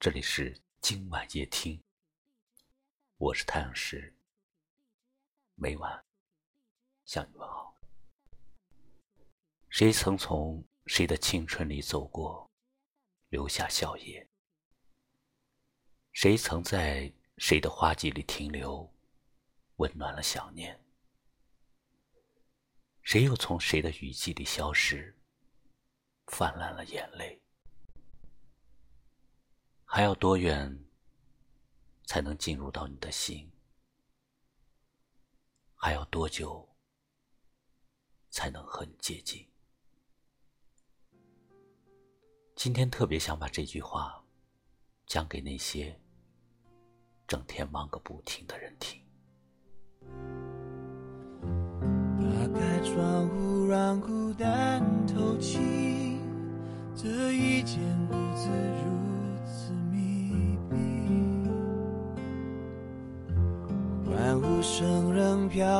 这里是今晚夜听，我是太阳石，每晚向你问好。谁曾从谁的青春里走过，留下笑靥？谁曾在谁的花季里停留，温暖了想念？谁又从谁的雨季里消失，泛滥了眼泪？还要多远才能进入到你的心？还要多久才能和你接近？今天特别想把这句话讲给那些整天忙个不停的人听。打开窗户，让孤单透气，这一间屋子如。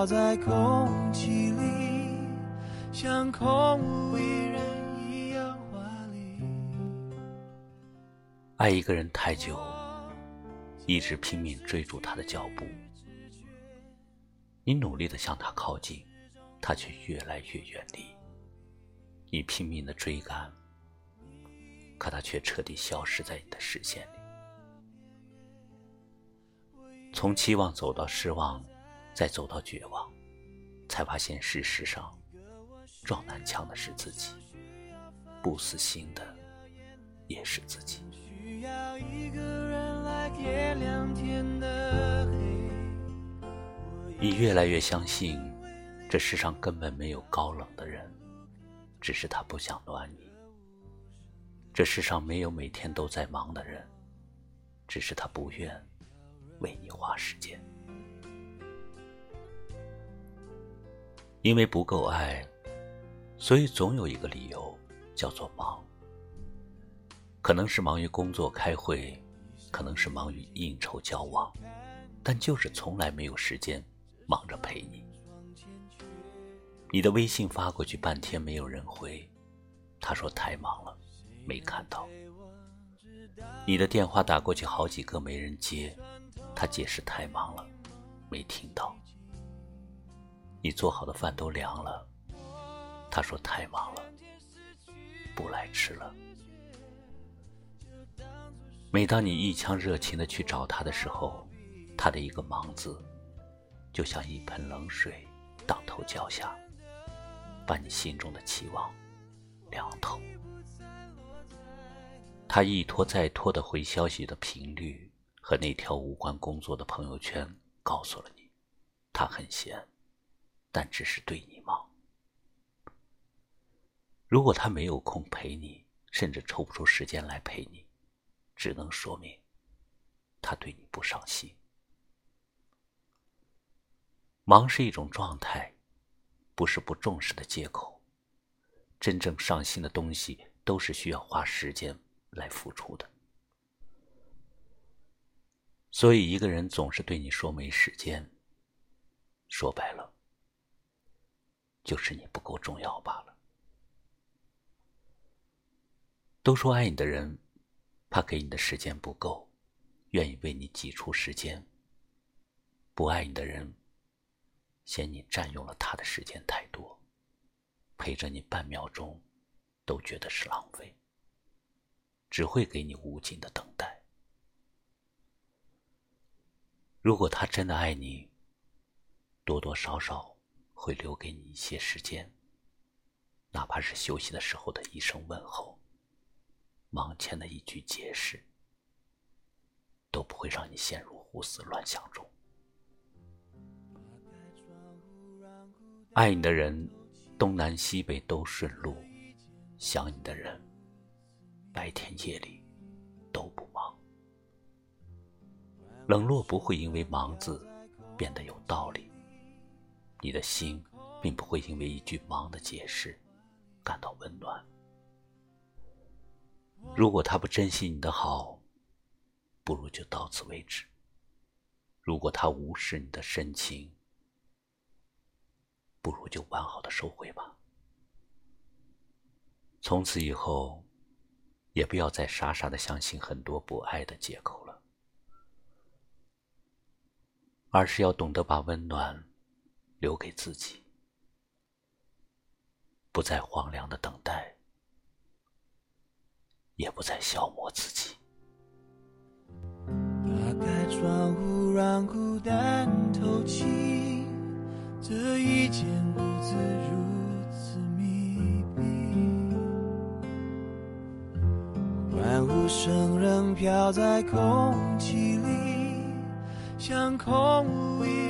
飘在空气里，像空无一人一样华丽。爱一个人太久，一直拼命追逐他的脚步，你努力的向他靠近，他却越来越远离。你拼命的追赶，可他却彻底消失在你的视线里。从期望走到失望。再走到绝望，才发现事实上撞南墙的是自己，不死心的也是自己。你越来越相信，这世上根本没有高冷的人，只是他不想暖你；这世上没有每天都在忙的人，只是他不愿为你花时间。因为不够爱，所以总有一个理由叫做忙。可能是忙于工作开会，可能是忙于应酬交往，但就是从来没有时间忙着陪你。你的微信发过去半天没有人回，他说太忙了，没看到。你的电话打过去好几个没人接，他解释太忙了，没听到。你做好的饭都凉了，他说太忙了，不来吃了。每当你一腔热情的去找他的时候，他的一个“忙”字，就像一盆冷水当头浇下，把你心中的期望凉透。他一拖再拖的回消息的频率和那条无关工作的朋友圈，告诉了你，他很闲。但只是对你忙。如果他没有空陪你，甚至抽不出时间来陪你，只能说明他对你不上心。忙是一种状态，不是不重视的借口。真正上心的东西，都是需要花时间来付出的。所以，一个人总是对你说没时间，说白了。就是你不够重要罢了。都说爱你的人，怕给你的时间不够，愿意为你挤出时间；不爱你的人，嫌你占用了他的时间太多，陪着你半秒钟，都觉得是浪费，只会给你无尽的等待。如果他真的爱你，多多少少。会留给你一些时间，哪怕是休息的时候的一声问候，忙前的一句解释，都不会让你陷入胡思乱想中。爱你的人，东南西北都顺路；想你的人，白天夜里都不忙。冷落不会因为“忙”字变得有道理。你的心并不会因为一句“忙”的解释感到温暖。如果他不珍惜你的好，不如就到此为止。如果他无视你的深情，不如就完好的收回吧。从此以后，也不要再傻傻的相信很多不爱的借口了，而是要懂得把温暖留给自己，不再荒凉的等待，也不再消磨自己。打开窗户，让孤单透气，这一间屋子如此密闭，欢呼声仍飘在空气里，像空无一人一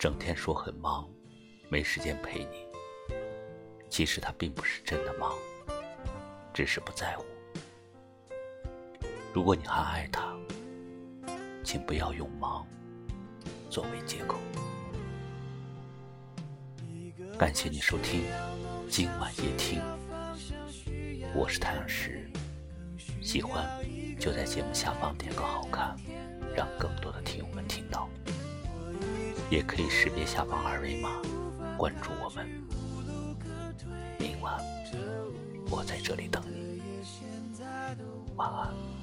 整天说很忙，没时间陪你，其实他并不是真的忙，只是不在乎。如果你还爱他，请不要用忙作为借口。感谢你收听今晚夜听，我是太阳石。喜欢就在节目下方点个好看，让更多的听友们听到。也可以识别下方二维码关注我们。明晚我在这里等你，晚安。